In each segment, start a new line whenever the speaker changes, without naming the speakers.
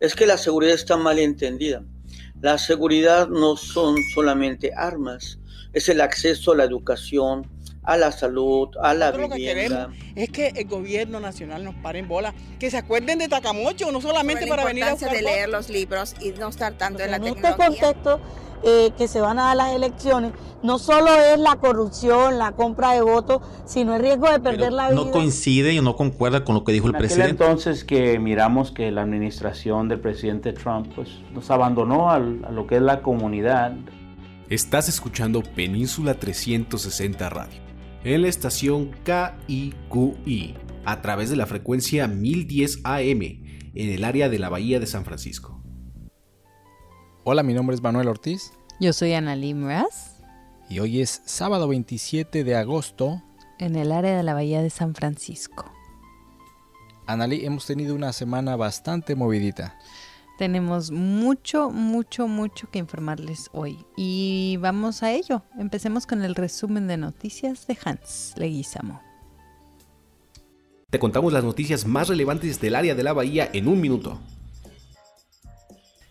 Es que la seguridad está mal entendida. La seguridad no son solamente armas, es el acceso a la educación, a la salud, a la vivienda.
Lo que es que el gobierno nacional nos pare en bola, que se acuerden de Tacamocho, no solamente para venir a
buscar de leer los libros y no estar tanto en la
en
tecnología.
este contexto eh, que se van a dar las elecciones, no solo es la corrupción, la compra de votos, sino el riesgo de perder
Pero
la vida.
no coincide y no concuerda con lo que dijo el
En aquel
presidente.
entonces que miramos que la administración del presidente Trump pues, nos abandonó al- a lo que es la comunidad,
Estás escuchando Península 360 Radio en la estación KIQI a través de la frecuencia 1010 AM en el área de la Bahía de San Francisco.
Hola, mi nombre es Manuel Ortiz
Yo soy Analí Mraz,
y hoy es sábado 27 de agosto.
en el área de la Bahía de San Francisco.
Analí, hemos tenido una semana bastante movidita.
Tenemos mucho, mucho, mucho que informarles hoy. Y vamos a ello. Empecemos con el resumen de noticias de Hans Leguizamo.
Te contamos las noticias más relevantes del área de la Bahía en un minuto.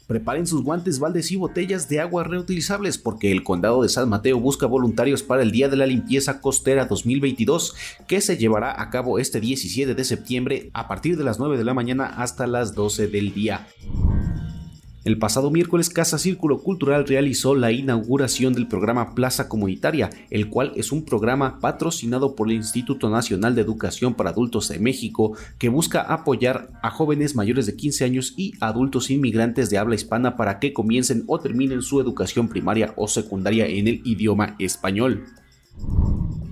Preparen sus guantes, baldes y botellas de agua reutilizables porque el condado de San Mateo busca voluntarios para el Día de la Limpieza Costera 2022 que se llevará a cabo este 17 de septiembre a partir de las 9 de la mañana hasta las 12 del día. El pasado miércoles Casa Círculo Cultural realizó la inauguración del programa Plaza Comunitaria, el cual es un programa patrocinado por el Instituto Nacional de Educación para Adultos de México que busca apoyar a jóvenes mayores de 15 años y adultos inmigrantes de habla hispana para que comiencen o terminen su educación primaria o secundaria en el idioma español.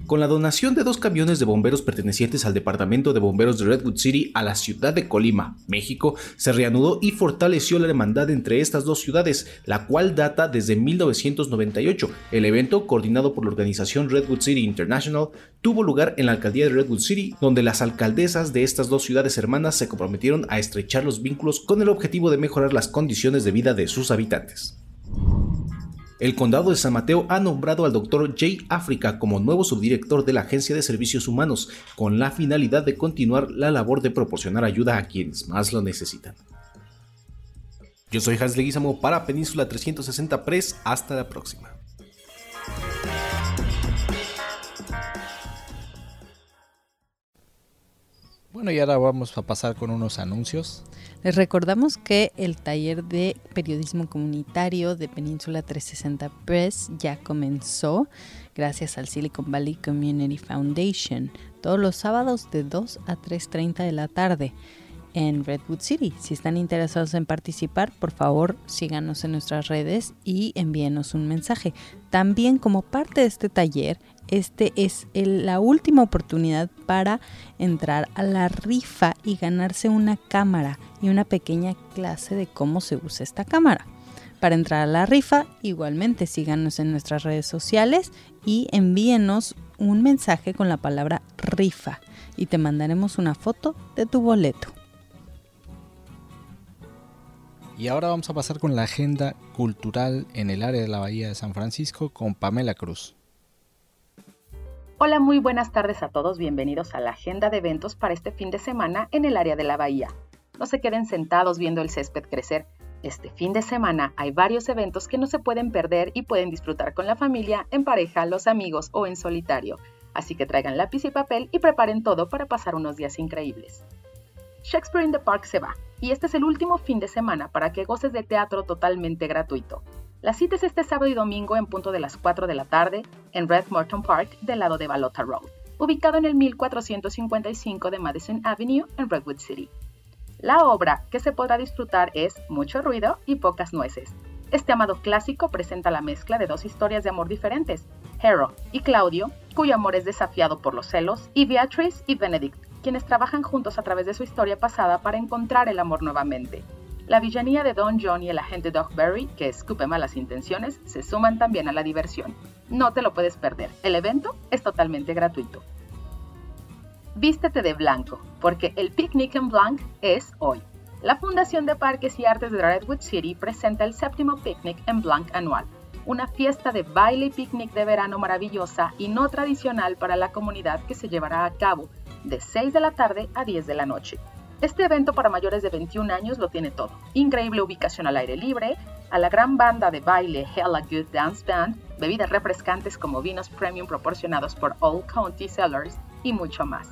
Con la donación de dos camiones de bomberos pertenecientes al Departamento de Bomberos de Redwood City a la ciudad de Colima, México, se reanudó y fortaleció la hermandad entre estas dos ciudades, la cual data desde 1998. El evento, coordinado por la organización Redwood City International, tuvo lugar en la alcaldía de Redwood City, donde las alcaldesas de estas dos ciudades hermanas se comprometieron a estrechar los vínculos con el objetivo de mejorar las condiciones de vida de sus habitantes. El condado de San Mateo ha nombrado al Dr. Jay África como nuevo subdirector de la Agencia de Servicios Humanos, con la finalidad de continuar la labor de proporcionar ayuda a quienes más lo necesitan. Yo soy Hans Leguizamo para Península 360 Press. Hasta la próxima.
Bueno, y ahora vamos a pasar con unos anuncios.
Les recordamos que el taller de periodismo comunitario de Península 360 Press ya comenzó gracias al Silicon Valley Community Foundation todos los sábados de 2 a 3.30 de la tarde en Redwood City. Si están interesados en participar, por favor síganos en nuestras redes y envíenos un mensaje. También como parte de este taller, este es el- la última oportunidad para entrar a la rifa y ganarse una cámara y una pequeña clase de cómo se usa esta cámara. Para entrar a la rifa, igualmente síganos en nuestras redes sociales y envíenos un mensaje con la palabra rifa y te mandaremos una foto de tu boleto.
Y ahora vamos a pasar con la agenda cultural en el área de la Bahía de San Francisco con Pamela Cruz.
Hola, muy buenas tardes a todos. Bienvenidos a la agenda de eventos para este fin de semana en el área de la Bahía. No se queden sentados viendo el césped crecer. Este fin de semana hay varios eventos que no se pueden perder y pueden disfrutar con la familia, en pareja, los amigos o en solitario. Así que traigan lápiz y papel y preparen todo para pasar unos días increíbles. Shakespeare in the Park se va, y este es el último fin de semana para que goces de teatro totalmente gratuito. La cita es este sábado y domingo en punto de las 4 de la tarde en Red Morton Park del lado de Balota Road, ubicado en el 1455 de Madison Avenue en Redwood City. La obra que se podrá disfrutar es Mucho ruido y pocas nueces. Este amado clásico presenta la mezcla de dos historias de amor diferentes, Hero y Claudio, cuyo amor es desafiado por los celos, y Beatrice y Benedict, quienes trabajan juntos a través de su historia pasada para encontrar el amor nuevamente. La villanía de Don John y el agente Doc Berry, que escupe malas intenciones, se suman también a la diversión. No te lo puedes perder. El evento es totalmente gratuito. Vístete de blanco, porque el Picnic en Blanc es hoy. La Fundación de Parques y Artes de Redwood City presenta el séptimo Picnic en Blanc anual, una fiesta de baile y picnic de verano maravillosa y no tradicional para la comunidad que se llevará a cabo de 6 de la tarde a 10 de la noche. Este evento para mayores de 21 años lo tiene todo. Increíble ubicación al aire libre, a la gran banda de baile Hella Good Dance Band, bebidas refrescantes como vinos premium proporcionados por Old County Cellars y mucho más.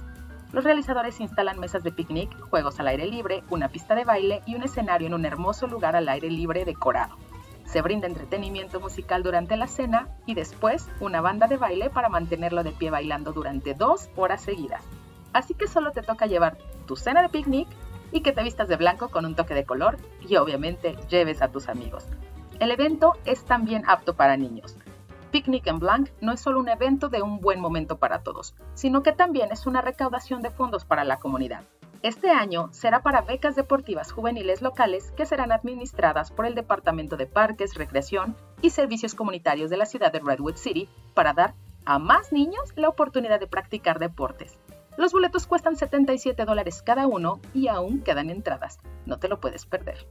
Los realizadores instalan mesas de picnic, juegos al aire libre, una pista de baile y un escenario en un hermoso lugar al aire libre decorado. Se brinda entretenimiento musical durante la cena y después una banda de baile para mantenerlo de pie bailando durante dos horas seguidas. Así que solo te toca llevar tu cena de picnic y que te vistas de blanco con un toque de color y obviamente lleves a tus amigos. El evento es también apto para niños. Picnic en Blanc no es solo un evento de un buen momento para todos, sino que también es una recaudación de fondos para la comunidad. Este año será para becas deportivas juveniles locales que serán administradas por el Departamento de Parques, Recreación y Servicios Comunitarios de la ciudad de Redwood City para dar a más niños la oportunidad de practicar deportes. Los boletos cuestan 77 dólares cada uno y aún quedan entradas. No te lo puedes perder.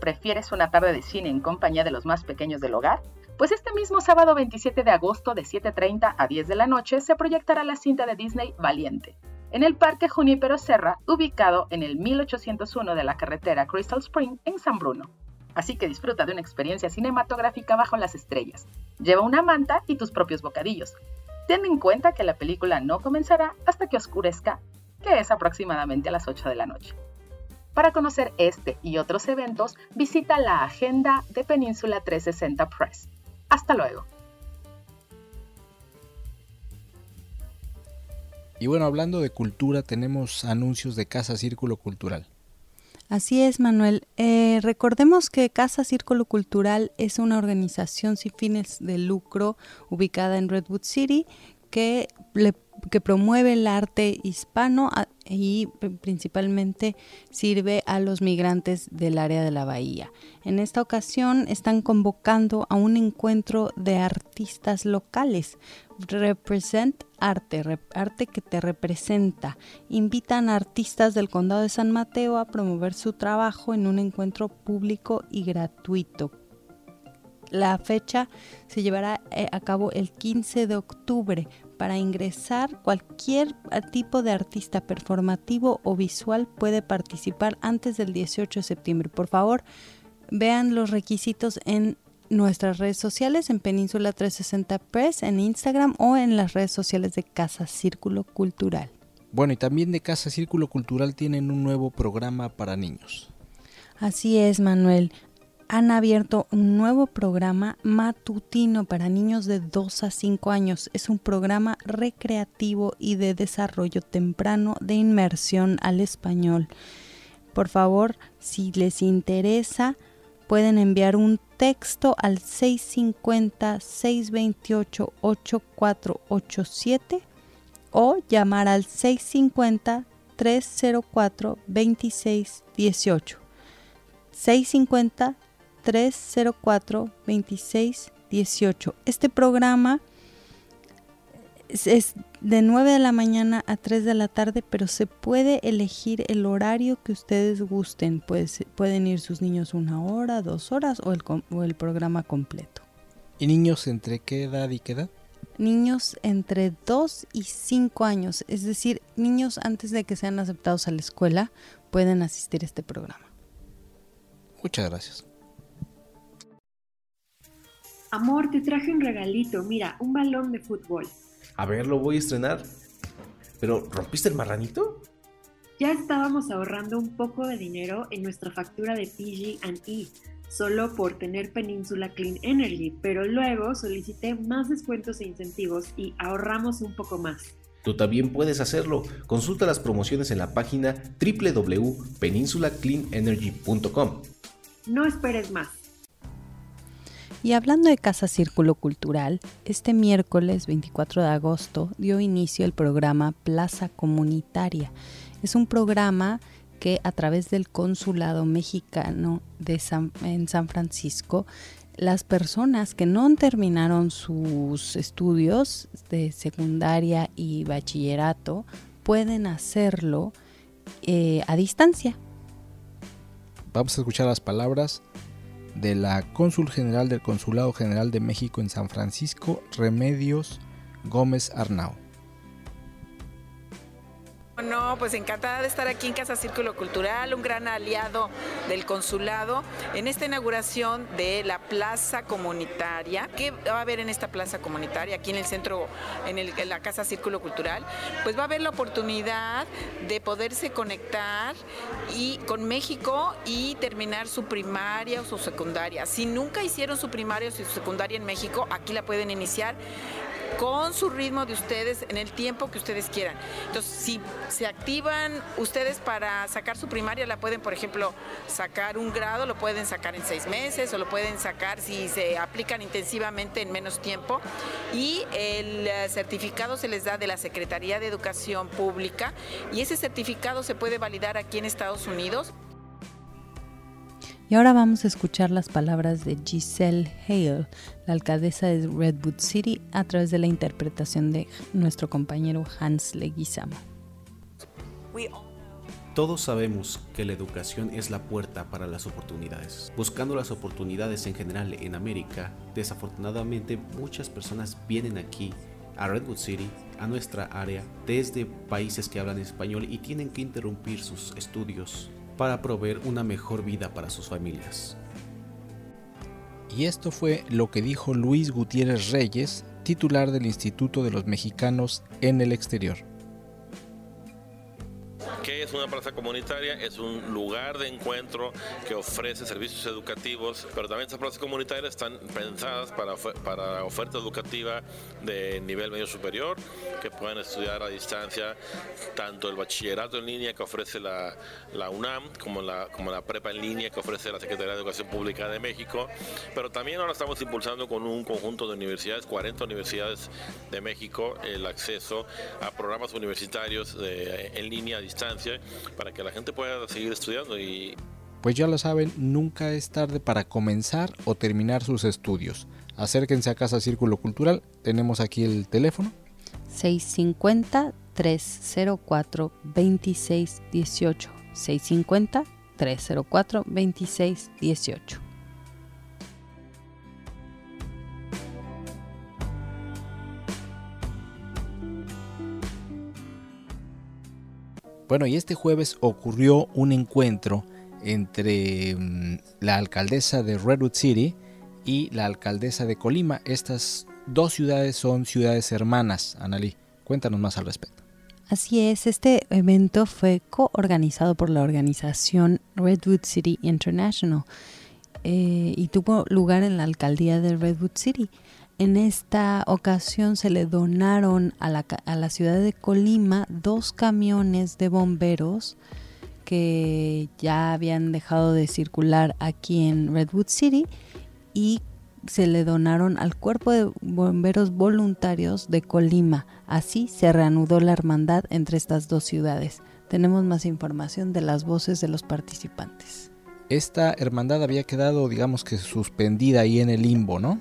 ¿Prefieres una tarde de cine en compañía de los más pequeños del hogar? Pues este mismo sábado 27 de agosto de 7.30 a 10 de la noche se proyectará la cinta de Disney Valiente, en el Parque Junípero Serra, ubicado en el 1801 de la carretera Crystal Spring en San Bruno. Así que disfruta de una experiencia cinematográfica bajo las estrellas. Lleva una manta y tus propios bocadillos. Ten en cuenta que la película no comenzará hasta que oscurezca, que es aproximadamente a las 8 de la noche. Para conocer este y otros eventos, visita la agenda de Península 360 Press. Hasta luego.
Y bueno, hablando de cultura, tenemos anuncios de Casa Círculo Cultural.
Así es, Manuel. Eh, recordemos que Casa Círculo Cultural es una organización sin fines de lucro ubicada en Redwood City que, que promueve el arte hispano y principalmente sirve a los migrantes del área de la bahía. En esta ocasión están convocando a un encuentro de artistas locales. Represent arte, arte que te representa. Invitan a artistas del condado de San Mateo a promover su trabajo en un encuentro público y gratuito. La fecha se llevará eh, a cabo el 15 de octubre. Para ingresar, cualquier tipo de artista performativo o visual puede participar antes del 18 de septiembre. Por favor, vean los requisitos en nuestras redes sociales en Península 360 Press, en Instagram o en las redes sociales de Casa Círculo Cultural.
Bueno, y también de Casa Círculo Cultural tienen un nuevo programa para niños.
Así es, Manuel. Han abierto un nuevo programa matutino para niños de 2 a 5 años. Es un programa recreativo y de desarrollo temprano de inmersión al español. Por favor, si les interesa, pueden enviar un texto al 650-628-8487 o llamar al 650-304-2618. 650-304-2618. Este programa es, de 9 de la mañana a 3 de la tarde, pero se puede elegir el horario que ustedes gusten. Pues, pueden ir sus niños una hora, dos horas o el, o el programa completo.
¿Y niños entre qué edad y qué edad?
Niños entre 2 y 5 años, es decir, niños antes de que sean aceptados a la escuela, pueden asistir a este programa.
Muchas gracias.
Amor, te traje un regalito, mira, un balón de fútbol.
A ver, lo voy a estrenar. ¿Pero rompiste el marranito?
Ya estábamos ahorrando un poco de dinero en nuestra factura de PG&E, solo por tener Península Clean Energy, pero luego solicité más descuentos e incentivos y ahorramos un poco más.
Tú también puedes hacerlo. Consulta las promociones en la página www.peninsulacleanenergy.com.
No esperes más.
Y hablando de Casa Círculo Cultural, este miércoles 24 de agosto dio inicio el programa Plaza Comunitaria. Es un programa que a través del Consulado Mexicano en San Francisco, las personas que no terminaron sus estudios de secundaria y bachillerato pueden hacerlo eh, a distancia.
Vamos a escuchar las palabras de la cónsul general del Consulado General de México en San Francisco, Remedios Gómez Arnau.
No, pues encantada de estar aquí en Casa Círculo Cultural, un gran aliado del consulado en esta inauguración de la plaza comunitaria. ¿Qué va a haber en esta plaza comunitaria, aquí en el centro, en, el, la Casa Círculo Cultural? Pues va a haber la oportunidad de poderse conectar y con México y terminar su primaria o su secundaria. Si nunca hicieron su primaria o su secundaria en México, aquí la pueden iniciar con su ritmo de ustedes en el tiempo que ustedes quieran. Entonces, si se activan ustedes para sacar su primaria, la pueden, por ejemplo, sacar un grado, lo pueden sacar en seis meses o lo pueden sacar si se aplican intensivamente en menos tiempo. Y el eh, certificado se les da de la Secretaría de Educación Pública y ese certificado se puede validar aquí en Estados Unidos.
Y ahora vamos a escuchar las palabras de Giselle Hale, la alcaldesa de Redwood City, a través de la interpretación de nuestro compañero Hans Leguizamo.
Todos sabemos que la educación es la puerta para las oportunidades. Buscando las oportunidades en general en América, desafortunadamente muchas personas vienen aquí a Redwood City, a nuestra área, desde países que hablan español y tienen que interrumpir sus estudios para proveer una mejor vida para sus familias.
Y esto fue lo que dijo Luis Gutiérrez Reyes, titular del Instituto de los Mexicanos en el Exterior.
¿Qué es una plaza comunitaria? Es un lugar de encuentro que ofrece servicios educativos, pero también estas plazas comunitarias están pensadas para, para oferta educativa de nivel medio superior, que puedan estudiar a distancia tanto el bachillerato en línea que ofrece la, la UNAM como la, como la prepa en línea que ofrece la Secretaría de Educación Pública de México, pero también ahora estamos impulsando con un conjunto de universidades, 40 universidades de México, el acceso a programas universitarios en línea a distancia para que la gente pueda seguir estudiando y
pues ya lo saben, nunca es tarde para comenzar o terminar sus estudios. Acérquense a Casa Círculo Cultural, tenemos aquí el teléfono.
650-304-2618. 650-304-2618.
Bueno, y este jueves ocurrió un encuentro entre mm, la alcaldesa de Redwood City y la alcaldesa de Colima. Estas dos ciudades son ciudades hermanas. Analí, cuéntanos más al respecto.
Así es, este evento fue coorganizado por la organización Redwood City International eh, y tuvo lugar en la alcaldía de Redwood City. En esta ocasión se le donaron a la, a la ciudad de Colima dos camiones de bomberos que ya habían dejado de circular aquí en Redwood City y se le donaron al cuerpo de bomberos voluntarios de Colima. Así se reanudó la hermandad entre estas dos ciudades. Tenemos más información de las voces de los participantes.
Esta hermandad había quedado, digamos que suspendida ahí en el limbo, ¿no?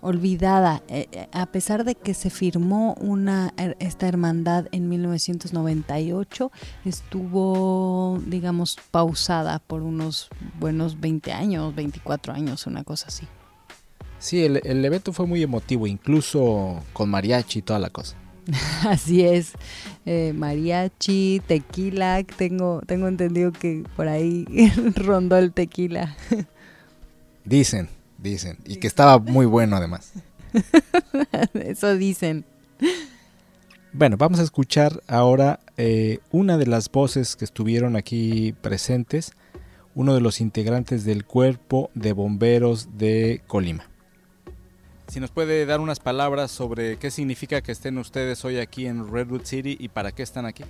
Olvidada, eh, eh, a pesar de que se firmó una esta hermandad en 1998, estuvo, digamos, pausada por unos buenos 20 años, 24 años, una cosa así.
Sí, el, el evento fue muy emotivo, incluso con mariachi y toda la cosa.
Así es, eh, mariachi, tequila, tengo, tengo entendido que por ahí rondó el tequila.
Dicen dicen. Y que estaba muy bueno además.
Eso dicen.
Bueno, vamos a escuchar ahora eh, una de las voces que estuvieron aquí presentes, uno de los integrantes del cuerpo de bomberos de Colima. Si nos puede dar unas palabras sobre qué significa que estén ustedes hoy aquí en Redwood City y para qué están aquí.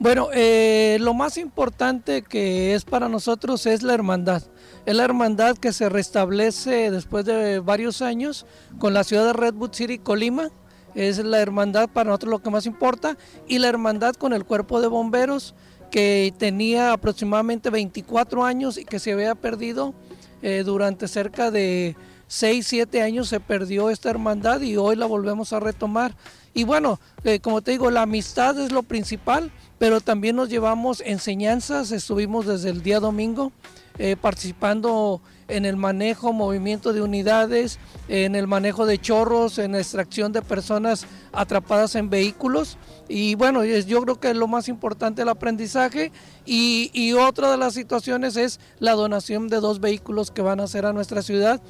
Bueno, eh, lo más importante que es para nosotros es la hermandad. Es la hermandad que se restablece después de varios años con la ciudad de Redwood City, Colima. Es la hermandad para nosotros lo que más importa. Y la hermandad con el cuerpo de bomberos que tenía aproximadamente 24 años y que se había perdido eh, durante cerca de 6, 7 años se perdió esta hermandad y hoy la volvemos a retomar. Y bueno, eh, como te digo, la amistad es lo principal pero también nos llevamos enseñanzas, estuvimos desde el día domingo eh, participando en el manejo, movimiento de unidades, en el manejo de chorros, en la extracción de personas atrapadas en vehículos. Y bueno, yo creo que lo más importante el aprendizaje y, y otra de las situaciones es la donación de dos vehículos que van a hacer a nuestra ciudad.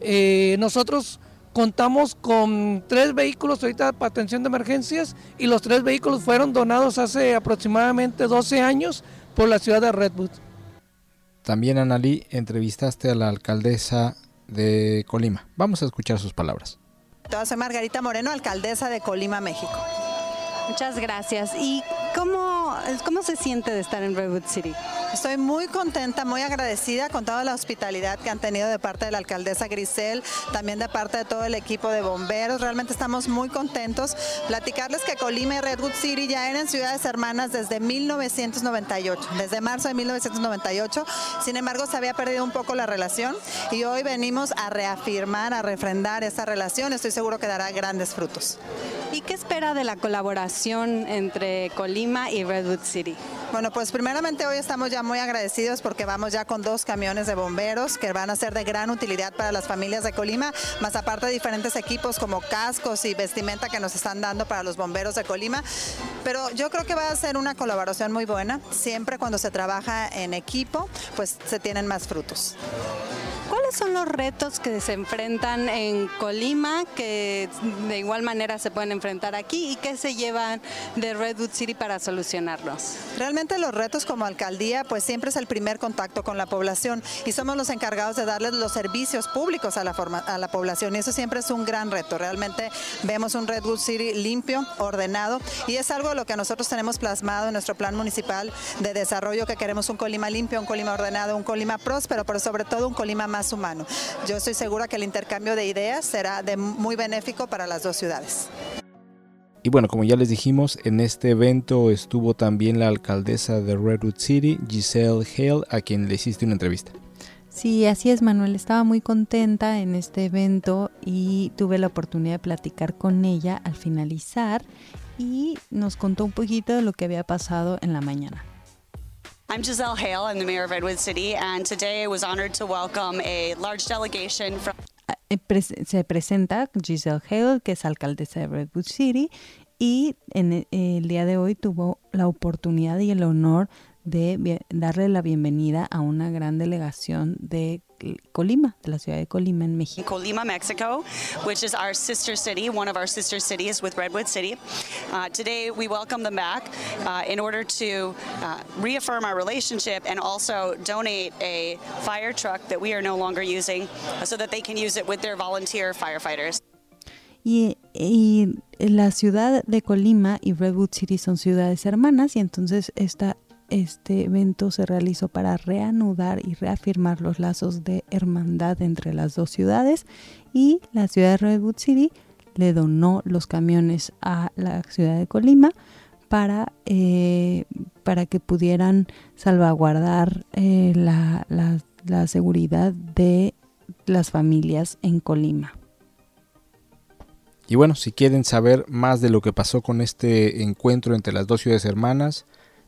Eh, nosotros contamos con tres vehículos ahorita para atención de emergencias y los tres vehículos fueron donados hace aproximadamente 12 años por la ciudad de Redwood.
También, Analí, entrevistaste a la alcaldesa de Colima. Vamos a escuchar sus palabras.
Soy Margarita Moreno, alcaldesa de Colima, México.
Muchas gracias. ¿Y cómo, cómo se siente de estar en Redwood City?
Estoy muy contenta, muy agradecida con toda la hospitalidad que han tenido de parte de la alcaldesa Grisel, también de parte de todo el equipo de bomberos. Realmente estamos muy contentos. Platicarles que Colima y Redwood City ya eran ciudades hermanas desde 1998, desde marzo de 1998. Sin embargo, se había perdido un poco la relación y hoy venimos a reafirmar, a refrendar esa relación. Estoy seguro que dará grandes frutos.
¿Y qué espera de la colaboración entre Colima y Redwood City?
Bueno, pues primeramente hoy estamos ya muy agradecidos porque vamos ya con dos camiones de bomberos que van a ser de gran utilidad para las familias de Colima, más aparte de diferentes equipos como cascos y vestimenta que nos están dando para los bomberos de Colima. Pero yo creo que va a ser una colaboración muy buena. Siempre cuando se trabaja en equipo, pues se tienen más frutos.
¿Cuáles son los retos que se enfrentan en Colima que de igual manera se pueden enfrentar aquí y qué se llevan de Redwood City para solucionarlos?
Realmente los retos como alcaldía pues siempre es el primer contacto con la población y somos los encargados de darles los servicios públicos a la, a la población y eso siempre es un gran reto. Realmente vemos un Redwood City limpio, ordenado y es algo lo que nosotros tenemos plasmado en nuestro plan municipal de desarrollo que queremos un Colima limpio, un Colima ordenado, un Colima próspero, pero sobre todo un Colima más humano. Yo estoy segura que el intercambio de ideas será de muy benéfico para las dos ciudades.
Y bueno, como ya les dijimos, en este evento estuvo también la alcaldesa de Redwood City, Giselle Hale, a quien le hiciste una entrevista.
Sí, así es, Manuel. Estaba muy contenta en este evento y tuve la oportunidad de platicar con ella al finalizar y nos contó un poquito de lo que había pasado en la mañana.
I'm Giselle Hale, I'm the mayor of Redwood City, and today I was honored to welcome a large delegation from
se presenta Giselle Hale, que es alcaldesa de Redwood City, y en el día de hoy tuvo la oportunidad y el honor de darle la bienvenida a una gran delegación de Colima, de la ciudad de Colima en México.
Colima, Mexico, which is our sister city, one of our sister cities with Redwood City. Uh, today we welcome them back uh, in order to uh, reaffirm our relationship and also donate a fire truck that we are no longer using so that they can use it with their volunteer firefighters.
Y, y, la ciudad de Colima y Redwood City son ciudades hermanas y entonces esta este evento se realizó para reanudar y reafirmar los lazos de hermandad entre las dos ciudades y la ciudad de Redwood City le donó los camiones a la ciudad de Colima para, eh, para que pudieran salvaguardar eh, la, la, la seguridad de las familias en Colima.
Y bueno, si quieren saber más de lo que pasó con este encuentro entre las dos ciudades hermanas,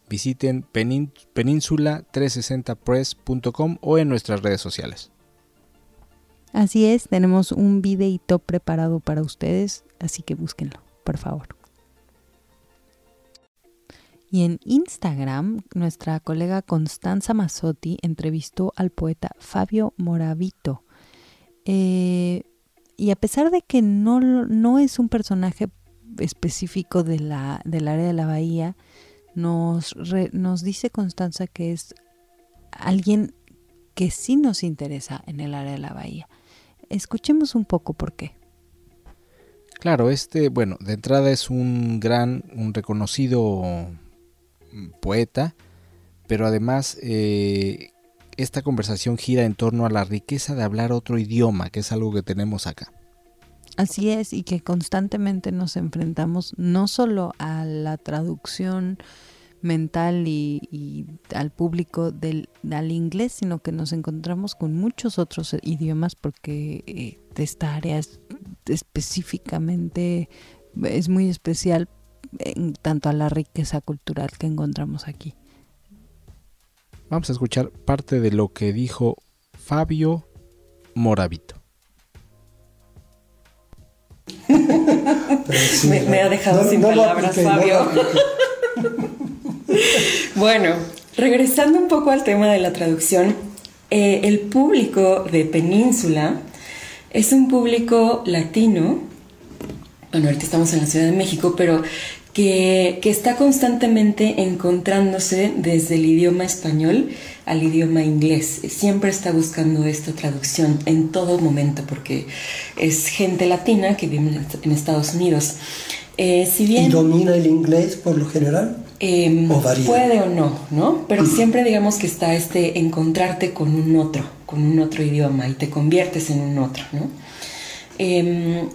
visiten peninsula360press.com o en nuestras redes sociales.
Así es, tenemos un videito preparado para ustedes, así que búsquenlo, por favor. Y en Instagram, nuestra colega Constanza Mazzotti entrevistó al poeta Fabio Moravito. Eh, y a pesar de que no, no es un personaje específico del área de la bahía, nos, nos dice Constanza que es alguien que sí nos interesa en el área de la bahía. Escuchemos un poco por qué.
Claro, este, bueno, de entrada es un gran, un reconocido poeta, pero además eh, esta conversación gira en torno a la riqueza de hablar otro idioma, que es algo que tenemos acá.
Así es, y que constantemente nos enfrentamos no solo a la traducción mental y, al público del, al inglés, sino que nos encontramos con muchos otros idiomas porque eh, esta área es específicamente es muy especial en tanto a la riqueza cultural que encontramos aquí.
Vamos a escuchar parte de lo que dijo Fabio Moravito.
Me, ha dejado sin palabras, Fabio. bueno, regresando un poco al tema de la traducción, eh, el público de Península es un público latino. Bueno, ahorita estamos en la Ciudad de México, pero que, está constantemente encontrándose desde el idioma español al idioma inglés. Siempre está buscando esta traducción en todo momento porque es gente latina que vive en Estados Unidos.
Eh, si bien, ¿Y domina el inglés por lo general?
Em, puede o no, ¿no? Pero siempre digamos que está este encontrarte con un otro, con un otro idioma y te conviertes en un otro, ¿no? Em,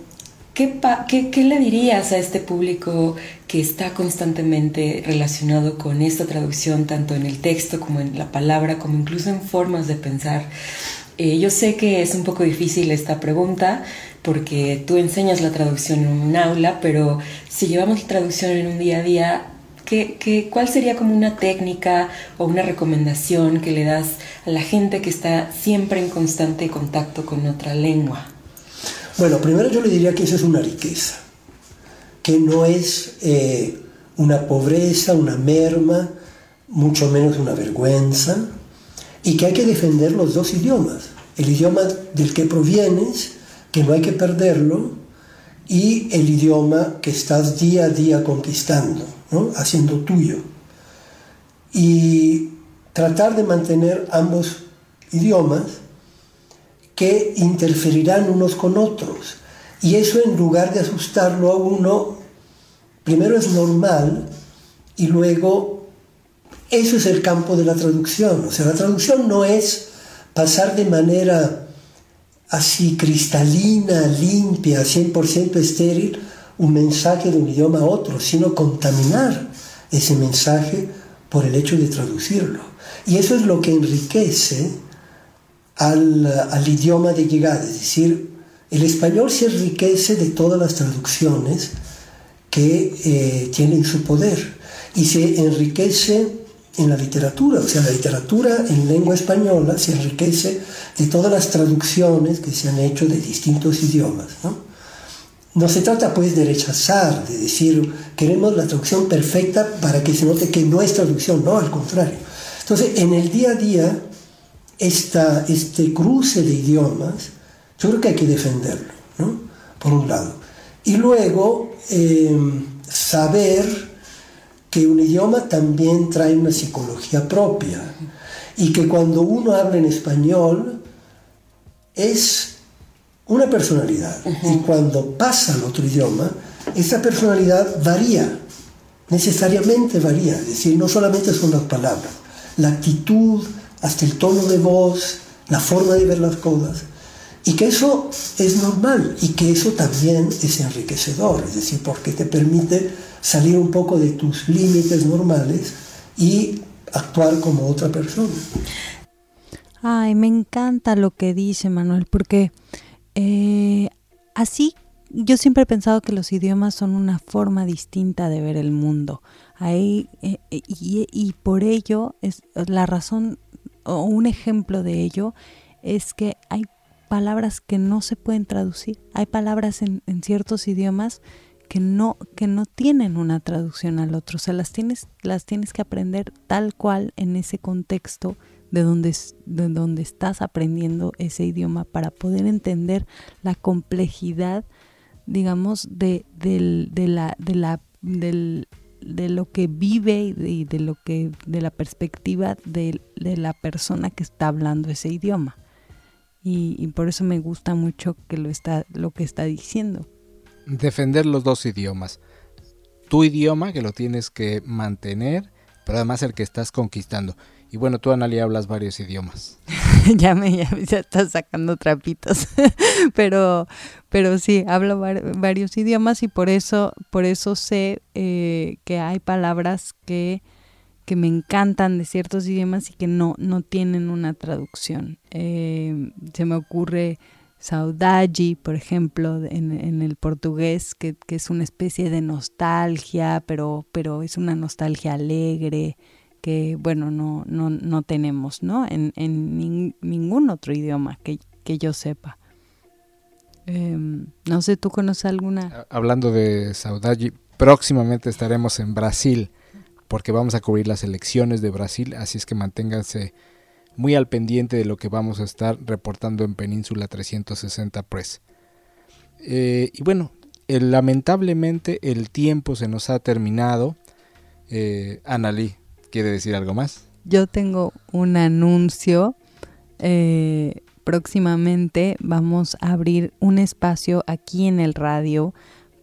¿Qué, le dirías a este público que está constantemente relacionado con esta traducción, tanto en el texto como en la palabra, como incluso en formas de pensar? Eh, yo sé que es un poco difícil esta pregunta porque tú enseñas la traducción en un aula, pero si llevamos la traducción en un día a día, ¿qué, cuál sería como una técnica o una recomendación que le das a la gente que está siempre en constante contacto con otra lengua?
Bueno, primero yo le diría que eso es una riqueza, que no es eh, una pobreza, una merma, mucho menos una vergüenza, y que hay que defender los dos idiomas, el idioma del que provienes, que no hay que perderlo, y el idioma que estás día a día conquistando, haciendo tuyo. Y tratar de mantener ambos idiomas que interferirán unos con otros. Y eso en lugar de asustarlo a uno, primero es normal y luego eso es el campo de la traducción. O sea, la traducción no es pasar de manera así cristalina, limpia, 100% estéril, un mensaje de un idioma a otro, sino contaminar ese mensaje por el hecho de traducirlo. Y eso es lo que enriquece al, idioma de llegada, es decir, el español se enriquece de todas las traducciones que eh, tienen su poder y se enriquece en la literatura, o sea, la literatura en lengua española se enriquece de todas las traducciones que se han hecho de distintos idiomas. ¿no? no se trata pues de rechazar, de decir queremos la traducción perfecta para que se note que no es traducción, no, al contrario. Entonces, en el día a día, esta, este cruce de idiomas, yo creo que hay que defenderlo, ¿no? por un lado. Y luego em, saber que un idioma también trae una psicología propia y que cuando uno habla en español es una personalidad y cuando pasa al otro idioma, esa personalidad varía, necesariamente varía, es decir, no solamente son las palabras, la actitud, hasta el tono de voz, la forma de ver las cosas. Y que eso es normal y que eso también es enriquecedor, es decir, porque te permite salir un poco de tus límites normales y actuar como otra persona.
Ay, me encanta lo que dice Manuel, porque eh, así yo siempre he pensado que los idiomas son una forma distinta de ver el mundo. Ahí, eh, y, y, por ello es la razón o un ejemplo de ello es que hay palabras que no se pueden traducir. Hay palabras en, ciertos idiomas que no, que no tienen una traducción al otro. O sea, las tienes, las tienes que aprender tal cual en ese contexto de donde, de donde estás aprendiendo ese idioma para poder entender la complejidad, digamos, de, de la, de la, del, de lo que vive y de, lo que de la perspectiva de, la persona que está hablando ese idioma. Y, por eso me gusta mucho que lo está lo que está diciendo.
Defender los dos idiomas. Tu idioma que lo tienes que mantener pero además el que estás conquistando y bueno, tú, Analia, hablas varios idiomas.
ya me ya, estás sacando trapitos. pero, pero sí, hablo varios idiomas y por eso, por eso sé eh, que hay palabras que, que me encantan de ciertos idiomas y que no, no tienen una traducción. Eh, se me ocurre saudade, por ejemplo, en, en el portugués, que, que, es una especie de nostalgia, pero, pero es una nostalgia alegre que bueno, no, no, no tenemos, ¿no? En, en ningún otro idioma que, que yo sepa. Em, no sé, ¿tú conoces alguna?
Hablando de saudade, próximamente estaremos en Brasil porque vamos a cubrir las elecciones de Brasil, así es que manténganse muy al pendiente de lo que vamos a estar reportando en Península 360 Press. Eh, y bueno, lamentablemente el tiempo se nos ha terminado. Eh, ¿quiere decir algo más?
Yo tengo un anuncio. Eh, próximamente vamos a abrir un espacio aquí en el radio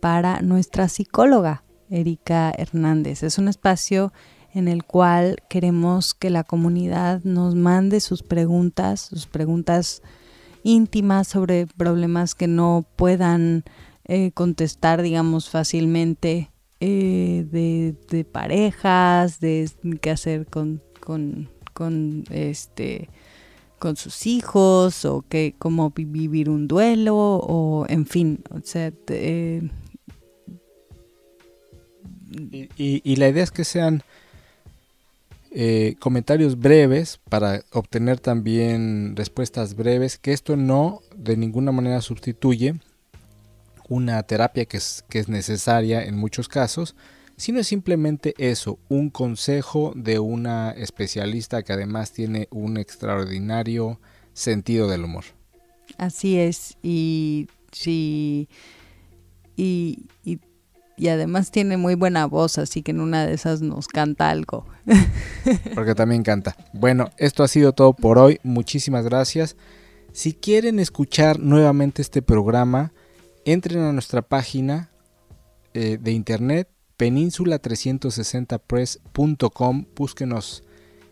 para nuestra psicóloga, Erika Hernández. Es un espacio en el cual queremos que la comunidad nos mande sus preguntas, sus preguntas íntimas sobre problemas que no puedan eh, contestar, digamos, fácilmente eh, de, parejas, de qué hacer con, con, con, este con sus hijos o que cómo vivir un duelo o en fin, o sea, eh,
y, la idea es que sean eh, comentarios breves para obtener también respuestas breves, que esto no de ninguna manera sustituye una terapia que es, que es necesaria en muchos casos, sino es simplemente eso, un consejo de una especialista que además tiene un extraordinario sentido del humor.
Así es, y sí, y, y y además tiene muy buena voz, así que en una de esas nos canta algo.
Porque también canta. Bueno, esto ha sido todo por hoy. Muchísimas gracias. Si quieren escuchar nuevamente este programa, entren a nuestra página eh, de internet península360press.com, búsquenos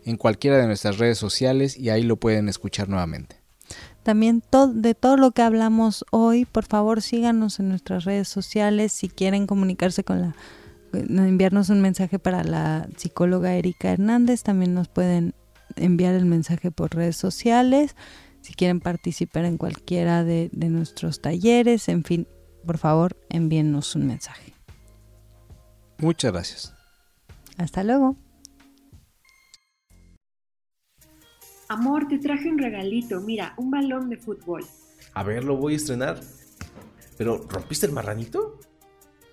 en cualquiera de nuestras redes sociales y ahí lo pueden escuchar nuevamente.
También de todo lo que hablamos hoy, por favor síganos en nuestras redes sociales. Si quieren comunicarse con la, eh, enviarnos un mensaje para la psicóloga Erika Hernández, también nos pueden enviar el mensaje por redes sociales. Si quieren participar en cualquiera de, de nuestros talleres, en fin, por favor envíennos un mensaje.
Muchas gracias.
Hasta luego.
Amor, te traje un regalito, mira, un balón de fútbol.
A ver, lo voy a estrenar. ¿Pero rompiste el marranito?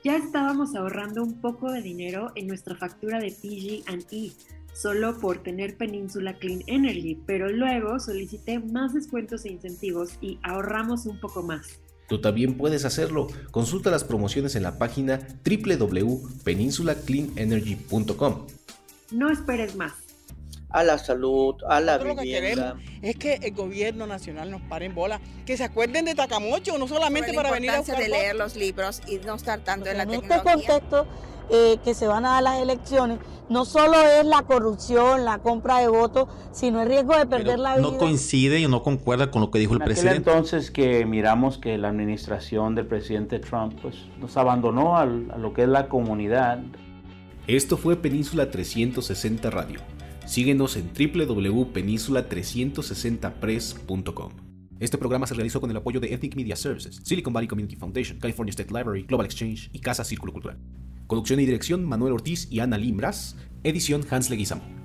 Ya estábamos ahorrando un poco de dinero en nuestra factura de PG&E, solo por tener Península Clean Energy, pero luego solicité más descuentos e incentivos y ahorramos un poco más.
Tú también puedes hacerlo. Consulta las promociones en la página www.peninsulacleanenergy.com.
No esperes más
a la salud, a la vivienda.
es que el gobierno nacional nos pare en bola, que se acuerden de Tacamocho, no solamente para venir a
buscar de leer los libros y no estar tanto en la en este
contexto eh, que se van a dar las elecciones, no solo es la corrupción, la compra de votos, sino el riesgo de perder la vida.
No coincide y no concuerda con lo que dijo el presidente.
entonces que miramos que la administración del presidente Trump pues, nos abandonó a lo que es la comunidad.
Esto fue Península 360 Radio Síguenos en www.peninsula360press.com. Este programa se realizó con el apoyo de Ethnic Media Services, Silicon Valley Community Foundation, California State Library, Global Exchange y Casa Círculo Cultural. Producción y dirección Manuel Ortiz y Ana Limbras. Edición Hans Leguizamo.